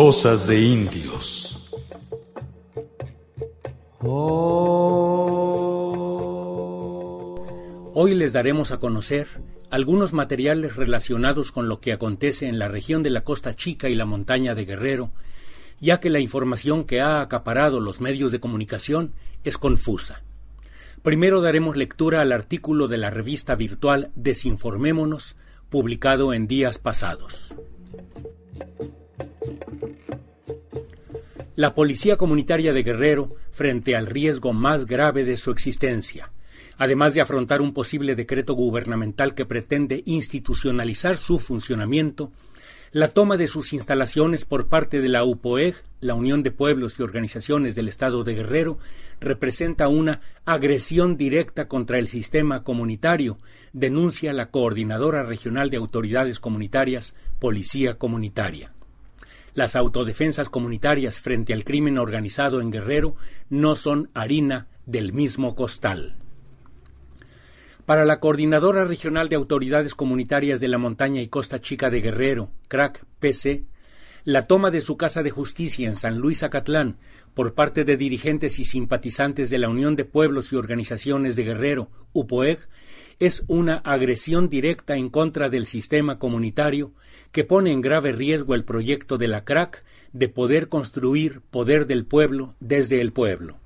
Cosas de indios. Hoy les daremos a conocer algunos materiales relacionados con lo que acontece en la región de la Costa Chica y la montaña de Guerrero, ya que la información que ha acaparado los medios de comunicación es confusa. Primero daremos lectura al artículo de la revista virtual Desinformémonos, publicado en días pasados. La Policía Comunitaria de Guerrero frente al riesgo más grave de su existencia, además de afrontar un posible decreto gubernamental que pretende institucionalizar su funcionamiento, la toma de sus instalaciones por parte de la UPOEG, la Unión de Pueblos y Organizaciones del Estado de Guerrero, representa una agresión directa contra el sistema comunitario, denuncia la Coordinadora Regional de Autoridades Comunitarias, Policía Comunitaria. Las autodefensas comunitarias frente al crimen organizado en Guerrero no son harina del mismo costal. Para la Coordinadora Regional de Autoridades Comunitarias de la Montaña y Costa Chica de Guerrero, CRAC PC, la toma de su casa de justicia en San Luis Acatlán por parte de dirigentes y simpatizantes de la Unión de Pueblos y Organizaciones de Guerrero, UPOEG, es una agresión directa en contra del sistema comunitario que pone en grave riesgo el proyecto de la CRAC de poder construir poder del pueblo desde el pueblo.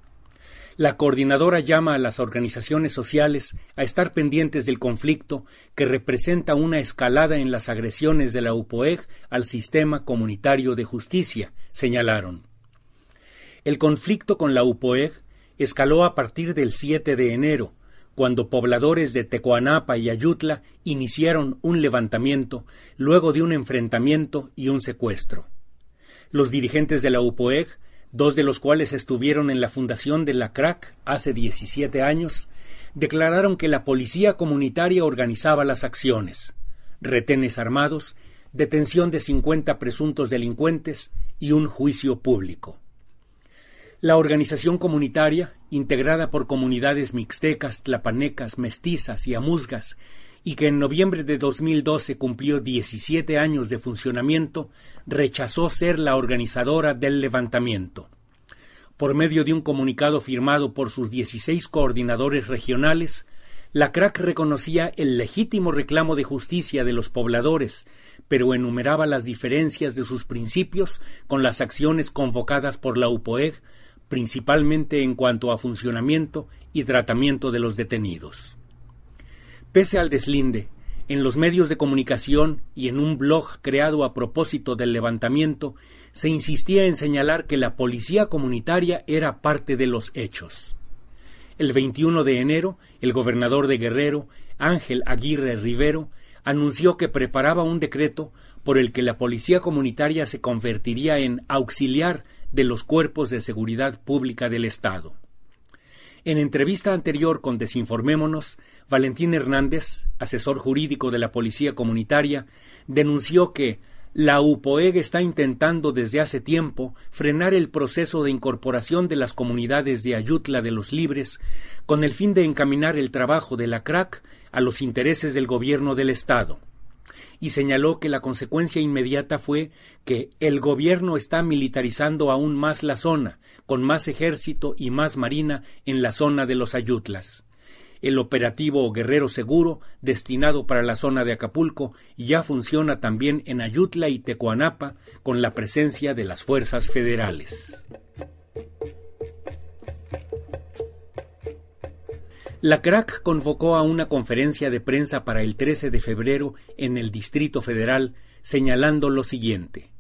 La coordinadora llama a las organizaciones sociales a estar pendientes del conflicto que representa una escalada en las agresiones de la UPOEG al sistema comunitario de justicia, señalaron. El conflicto con la UPOEG escaló a partir del 7 de enero, cuando pobladores de Tecoanapa y Ayutla iniciaron un levantamiento luego de un enfrentamiento y un secuestro. Los dirigentes de la UPOEG dos de los cuales estuvieron en la fundación de la CRAC hace 17 años, declararon que la policía comunitaria organizaba las acciones, retenes armados, detención de 50 presuntos delincuentes y un juicio público. La organización comunitaria, integrada por comunidades mixtecas, tlapanecas, mestizas y amuzgas, y que en noviembre de 2012 cumplió 17 años de funcionamiento, rechazó ser la organizadora del levantamiento. Por medio de un comunicado firmado por sus 16 coordinadores regionales, la CRAC reconocía el legítimo reclamo de justicia de los pobladores, pero enumeraba las diferencias de sus principios con las acciones convocadas por la UPOEG, principalmente en cuanto a funcionamiento y tratamiento de los detenidos. Pese al deslinde, en los medios de comunicación y en un blog creado a propósito del levantamiento, se insistía en señalar que la policía comunitaria era parte de los hechos. El 21 de enero, el gobernador de Guerrero, Ángel Aguirre Rivero, anunció que preparaba un decreto por el que la policía comunitaria se convertiría en auxiliar de los cuerpos de seguridad pública del Estado. En entrevista anterior con Desinformémonos, Valentín Hernández, asesor jurídico de la Policía Comunitaria, denunció que la UPOEG está intentando desde hace tiempo frenar el proceso de incorporación de las comunidades de Ayutla de los Libres con el fin de encaminar el trabajo de la CRAC a los intereses del gobierno del Estado y señaló que la consecuencia inmediata fue que el gobierno está militarizando aún más la zona, con más ejército y más marina en la zona de los Ayutlas. El operativo Guerrero Seguro, destinado para la zona de Acapulco, ya funciona también en Ayutla y Tecoanapa, con la presencia de las fuerzas federales. La CRAC convocó a una conferencia de prensa para el 13 de febrero en el Distrito Federal, señalando lo siguiente.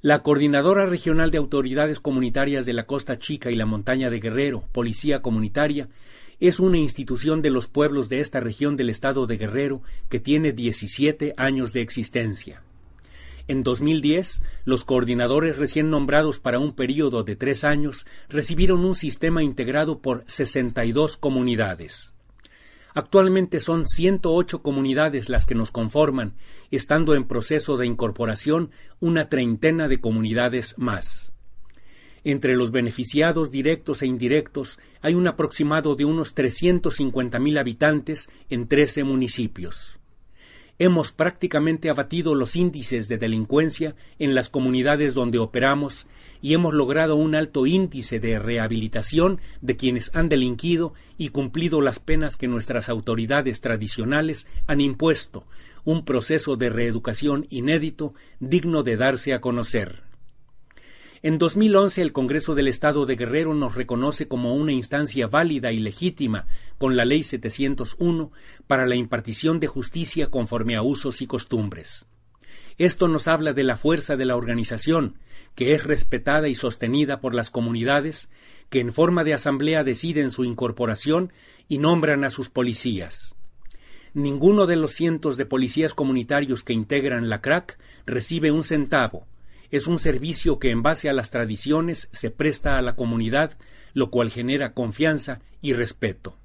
La Coordinadora Regional de Autoridades Comunitarias de la Costa Chica y la Montaña de Guerrero, Policía Comunitaria, es una institución de los pueblos de esta región del estado de Guerrero que tiene 17 años de existencia. En 2010, los coordinadores recién nombrados para un período de tres años recibieron un sistema integrado por 62 comunidades. Actualmente son 108 comunidades las que nos conforman, estando en proceso de incorporación una treintena de comunidades más. Entre los beneficiados directos e indirectos hay un aproximado de unos 350.000 habitantes en 13 municipios. Hemos prácticamente abatido los índices de delincuencia en las comunidades donde operamos y hemos logrado un alto índice de rehabilitación de quienes han delinquido y cumplido las penas que nuestras autoridades tradicionales han impuesto, un proceso de reeducación inédito digno de darse a conocer. En 2011 el Congreso del Estado de Guerrero nos reconoce como una instancia válida y legítima con la Ley 701 para la impartición de justicia conforme a usos y costumbres. Esto nos habla de la fuerza de la organización, que es respetada y sostenida por las comunidades, que en forma de asamblea deciden su incorporación y nombran a sus policías. Ninguno de los cientos de policías comunitarios que integran la CRAC recibe un centavo, es un servicio que en base a las tradiciones se presta a la comunidad, lo cual genera confianza y respeto.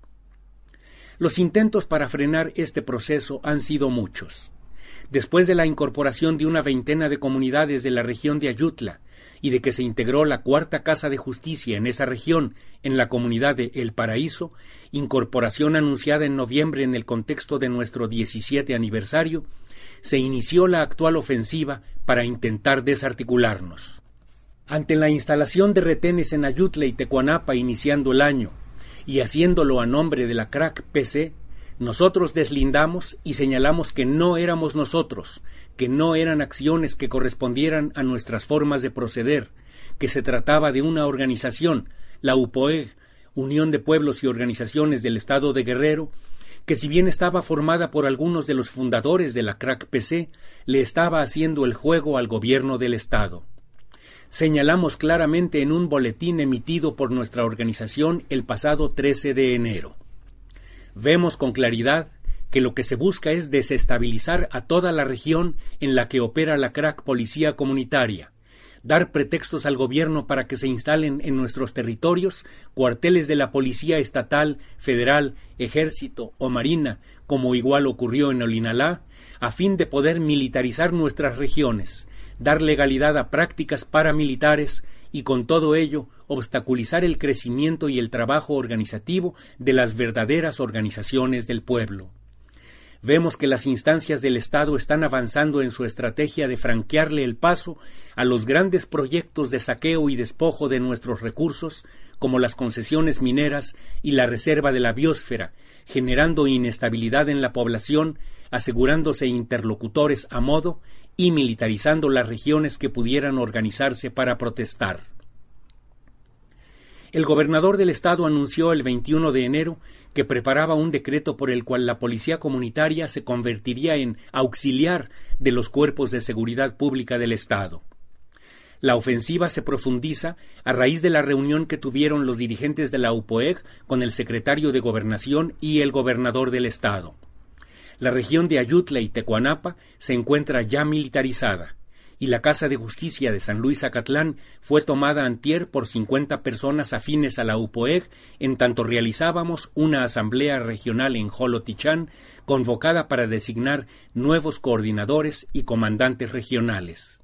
Los intentos para frenar este proceso han sido muchos. Después de la incorporación de una veintena de comunidades de la región de Ayutla y de que se integró la cuarta Casa de Justicia en esa región, en la comunidad de El Paraíso, incorporación anunciada en noviembre en el contexto de nuestro 17 aniversario, se inició la actual ofensiva para intentar desarticularnos. Ante la instalación de retenes en Ayutla y Tecuanapa iniciando el año, y haciéndolo a nombre de la crack PC, nosotros deslindamos y señalamos que no éramos nosotros, que no eran acciones que correspondieran a nuestras formas de proceder, que se trataba de una organización, la UPOEG, Unión de Pueblos y Organizaciones del Estado de Guerrero, que si bien estaba formada por algunos de los fundadores de la crack PC, le estaba haciendo el juego al gobierno del Estado. Señalamos claramente en un boletín emitido por nuestra organización el pasado 13 de enero. Vemos con claridad que lo que se busca es desestabilizar a toda la región en la que opera la crack policía comunitaria, dar pretextos al gobierno para que se instalen en nuestros territorios cuarteles de la Policía Estatal, Federal, Ejército o Marina, como igual ocurrió en Olinalá, a fin de poder militarizar nuestras regiones, dar legalidad a prácticas paramilitares y con todo ello obstaculizar el crecimiento y el trabajo organizativo de las verdaderas organizaciones del pueblo vemos que las instancias del Estado están avanzando en su estrategia de franquearle el paso a los grandes proyectos de saqueo y despojo de nuestros recursos, como las concesiones mineras y la reserva de la biosfera, generando inestabilidad en la población, asegurándose interlocutores a modo y militarizando las regiones que pudieran organizarse para protestar. El gobernador del estado anunció el 21 de enero que preparaba un decreto por el cual la policía comunitaria se convertiría en auxiliar de los cuerpos de seguridad pública del estado. La ofensiva se profundiza a raíz de la reunión que tuvieron los dirigentes de la UPOEG con el secretario de Gobernación y el gobernador del estado. La región de Ayutla y Tecuanapa se encuentra ya militarizada y la Casa de Justicia de San Luis Acatlán fue tomada antier por 50 personas afines a la UPOEG en tanto realizábamos una asamblea regional en Jolotichán convocada para designar nuevos coordinadores y comandantes regionales.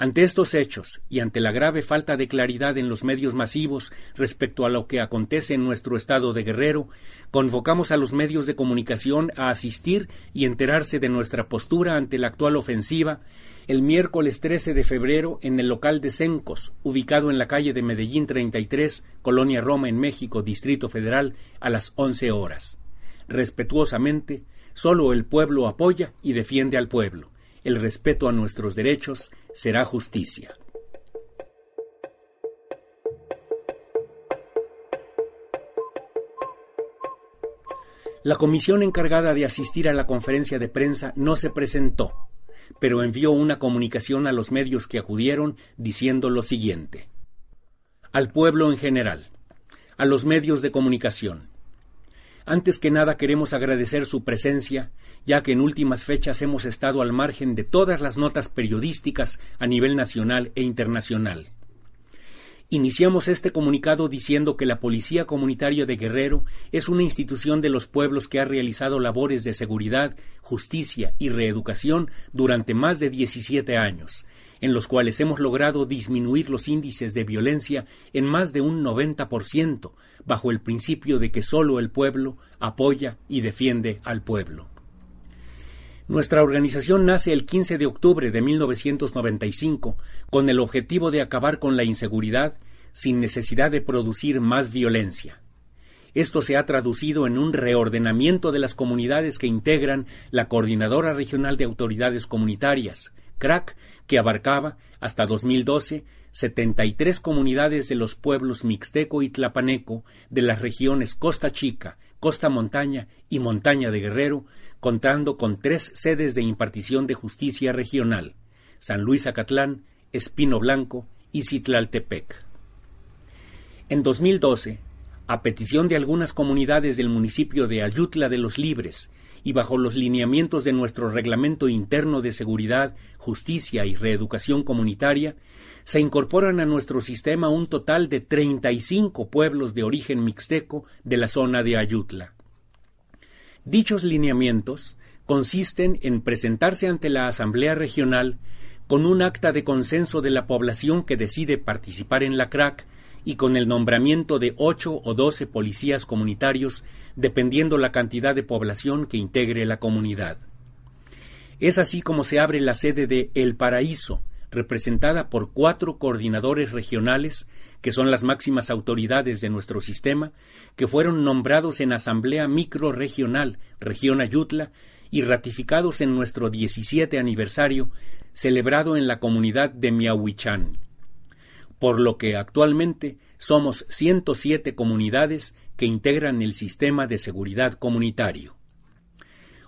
Ante estos hechos y ante la grave falta de claridad en los medios masivos respecto a lo que acontece en nuestro estado de Guerrero, convocamos a los medios de comunicación a asistir y enterarse de nuestra postura ante la actual ofensiva el miércoles 13 de febrero en el local de Cencos, ubicado en la calle de Medellín 33, Colonia Roma, en México, Distrito Federal, a las 11 horas. Respetuosamente, solo el pueblo apoya y defiende al pueblo el respeto a nuestros derechos será justicia. La comisión encargada de asistir a la conferencia de prensa no se presentó, pero envió una comunicación a los medios que acudieron diciendo lo siguiente. Al pueblo en general, a los medios de comunicación, antes que nada queremos agradecer su presencia, ya que en últimas fechas hemos estado al margen de todas las notas periodísticas a nivel nacional e internacional. Iniciamos este comunicado diciendo que la Policía Comunitaria de Guerrero es una institución de los pueblos que ha realizado labores de seguridad, justicia y reeducación durante más de 17 años, en los cuales hemos logrado disminuir los índices de violencia en más de un 90%, bajo el principio de que solo el pueblo apoya y defiende al pueblo. Nuestra organización nace el 15 de octubre de 1995 con el objetivo de acabar con la inseguridad sin necesidad de producir más violencia. Esto se ha traducido en un reordenamiento de las comunidades que integran la Coordinadora Regional de Autoridades Comunitarias, CRAC, que abarcaba, hasta 2012, 73 comunidades de los pueblos Mixteco y Tlapaneco de las regiones Costa Chica, Costa Montaña y Montaña de Guerrero, contando con tres sedes de impartición de justicia regional, San Luis Acatlán, Espino Blanco y Citlaltepec. En 2012, a petición de algunas comunidades del municipio de Ayutla de los Libres y bajo los lineamientos de nuestro Reglamento Interno de Seguridad, Justicia y Reeducación Comunitaria, se incorporan a nuestro sistema un total de 35 pueblos de origen mixteco de la zona de Ayutla. Dichos lineamientos consisten en presentarse ante la Asamblea Regional con un acta de consenso de la población que decide participar en la CRAC y con el nombramiento de ocho o doce policías comunitarios, dependiendo la cantidad de población que integre la comunidad. Es así como se abre la sede de El Paraíso, representada por cuatro coordinadores regionales que son las máximas autoridades de nuestro sistema, que fueron nombrados en Asamblea Microregional, Región Ayutla, y ratificados en nuestro 17 aniversario, celebrado en la comunidad de Miahuichán. Por lo que actualmente somos 107 comunidades que integran el sistema de seguridad comunitario.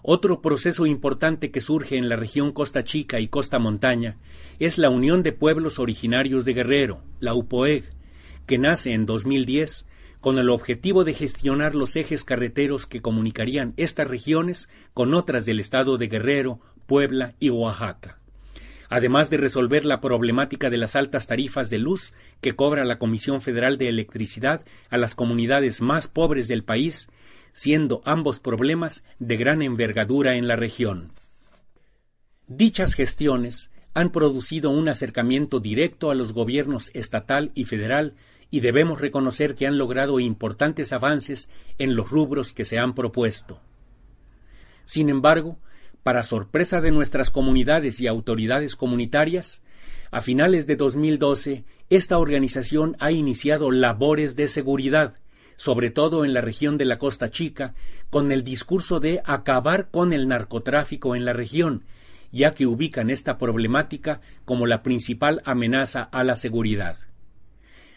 Otro proceso importante que surge en la región Costa Chica y Costa Montaña es la Unión de Pueblos Originarios de Guerrero, la UPOEG, que nace en 2010 con el objetivo de gestionar los ejes carreteros que comunicarían estas regiones con otras del estado de Guerrero, Puebla y Oaxaca. Además de resolver la problemática de las altas tarifas de luz que cobra la Comisión Federal de Electricidad a las comunidades más pobres del país, siendo ambos problemas de gran envergadura en la región. Dichas gestiones han producido un acercamiento directo a los gobiernos estatal y federal y debemos reconocer que han logrado importantes avances en los rubros que se han propuesto. Sin embargo, para sorpresa de nuestras comunidades y autoridades comunitarias, a finales de 2012, esta organización ha iniciado labores de seguridad, sobre todo en la región de la Costa Chica, con el discurso de acabar con el narcotráfico en la región, ya que ubican esta problemática como la principal amenaza a la seguridad.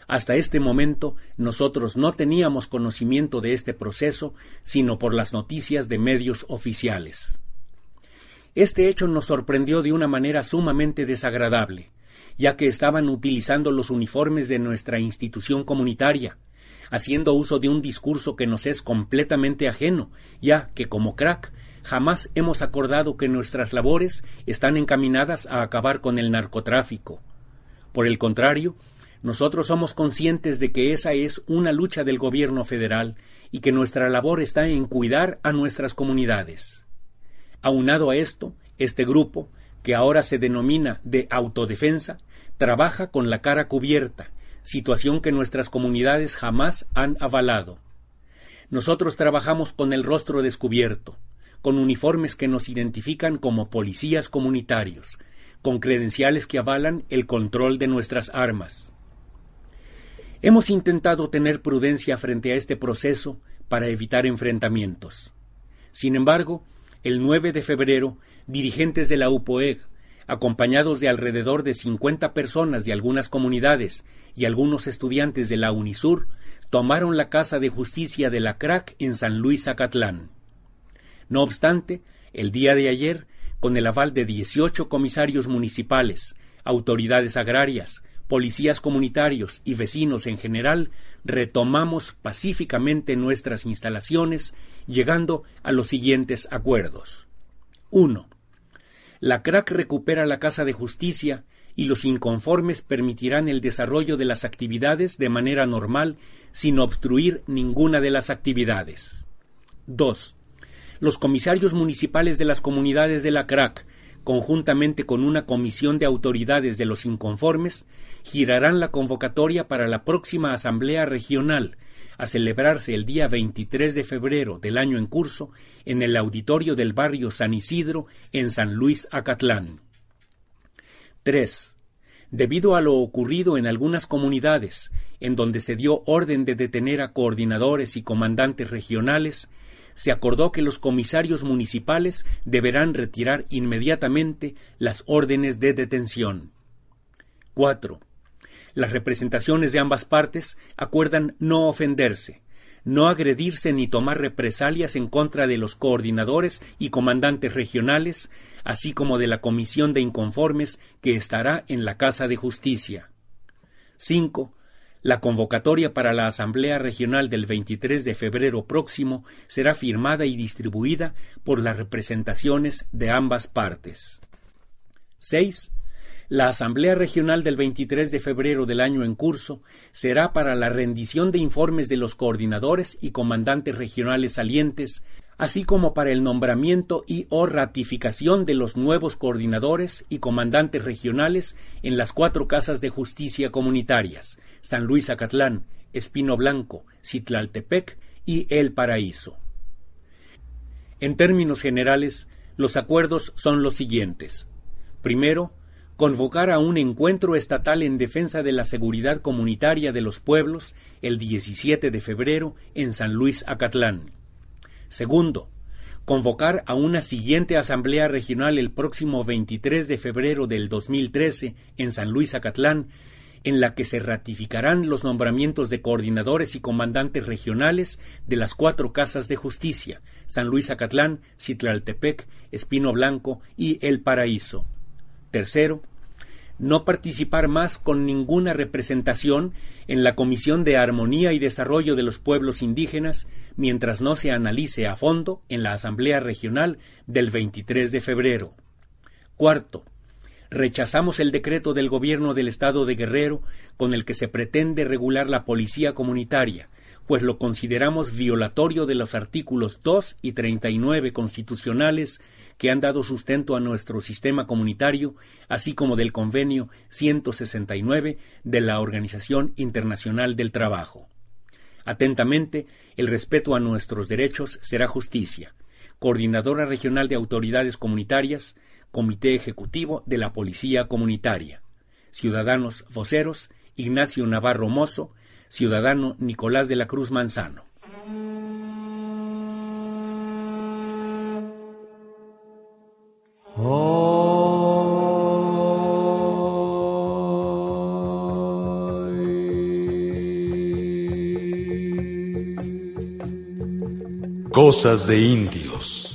Hasta este momento nosotros no teníamos conocimiento de este proceso, sino por las noticias de medios oficiales. Este hecho nos sorprendió de una manera sumamente desagradable, ya que estaban utilizando los uniformes de nuestra institución comunitaria, haciendo uso de un discurso que nos es completamente ajeno, ya que como crack jamás hemos acordado que nuestras labores están encaminadas a acabar con el narcotráfico. Por el contrario, nosotros somos conscientes de que esa es una lucha del gobierno federal y que nuestra labor está en cuidar a nuestras comunidades. Aunado a esto, este grupo, que ahora se denomina de autodefensa, trabaja con la cara cubierta, situación que nuestras comunidades jamás han avalado. Nosotros trabajamos con el rostro descubierto, con uniformes que nos identifican como policías comunitarios, con credenciales que avalan el control de nuestras armas. Hemos intentado tener prudencia frente a este proceso para evitar enfrentamientos. Sin embargo, el 9 de febrero, dirigentes de la UPOEG, acompañados de alrededor de 50 personas de algunas comunidades y algunos estudiantes de la UNISUR, tomaron la Casa de Justicia de la CRAC en San Luis Acatlán. No obstante, el día de ayer, con el aval de 18 comisarios municipales, autoridades agrarias, policías comunitarios y vecinos en general, retomamos pacíficamente nuestras instalaciones, llegando a los siguientes acuerdos. 1. La CRAC recupera la Casa de Justicia y los inconformes permitirán el desarrollo de las actividades de manera normal sin obstruir ninguna de las actividades. 2. Los comisarios municipales de las comunidades de la CRAC conjuntamente con una comisión de autoridades de los inconformes, girarán la convocatoria para la próxima Asamblea Regional, a celebrarse el día 23 de febrero del año en curso en el auditorio del barrio San Isidro en San Luis Acatlán. 3. Debido a lo ocurrido en algunas comunidades, en donde se dio orden de detener a coordinadores y comandantes regionales, se acordó que los comisarios municipales deberán retirar inmediatamente las órdenes de detención. 4. Las representaciones de ambas partes acuerdan no ofenderse, no agredirse ni tomar represalias en contra de los coordinadores y comandantes regionales, así como de la comisión de inconformes que estará en la Casa de Justicia. 5. La convocatoria para la Asamblea Regional del 23 de febrero próximo será firmada y distribuida por las representaciones de ambas partes. 6. La Asamblea Regional del 23 de febrero del año en curso será para la rendición de informes de los coordinadores y comandantes regionales salientes, así como para el nombramiento y o ratificación de los nuevos coordinadores y comandantes regionales en las cuatro casas de justicia comunitarias, San Luis Acatlán, Espino Blanco, Citlaltepec y El Paraíso. En términos generales, los acuerdos son los siguientes. Primero, convocar a un encuentro estatal en defensa de la seguridad comunitaria de los pueblos el 17 de febrero en San Luis Acatlán. Segundo, convocar a una siguiente asamblea regional el próximo 23 de febrero del 2013 en San Luis Acatlán, en la que se ratificarán los nombramientos de coordinadores y comandantes regionales de las cuatro casas de justicia, San Luis Acatlán, Citlaltepec, Espino Blanco y El Paraíso. Tercero, no participar más con ninguna representación en la Comisión de Armonía y Desarrollo de los Pueblos Indígenas mientras no se analice a fondo en la Asamblea Regional del 23 de febrero. Cuarto, rechazamos el decreto del Gobierno del Estado de Guerrero con el que se pretende regular la policía comunitaria, pues lo consideramos violatorio de los artículos 2 y 39 constitucionales que han dado sustento a nuestro sistema comunitario, así como del convenio 169 de la Organización Internacional del Trabajo. Atentamente, el respeto a nuestros derechos será justicia. Coordinadora Regional de Autoridades Comunitarias, Comité Ejecutivo de la Policía Comunitaria. Ciudadanos voceros, Ignacio Navarro Mozo, Ciudadano Nicolás de la Cruz Manzano. Cosas de indios.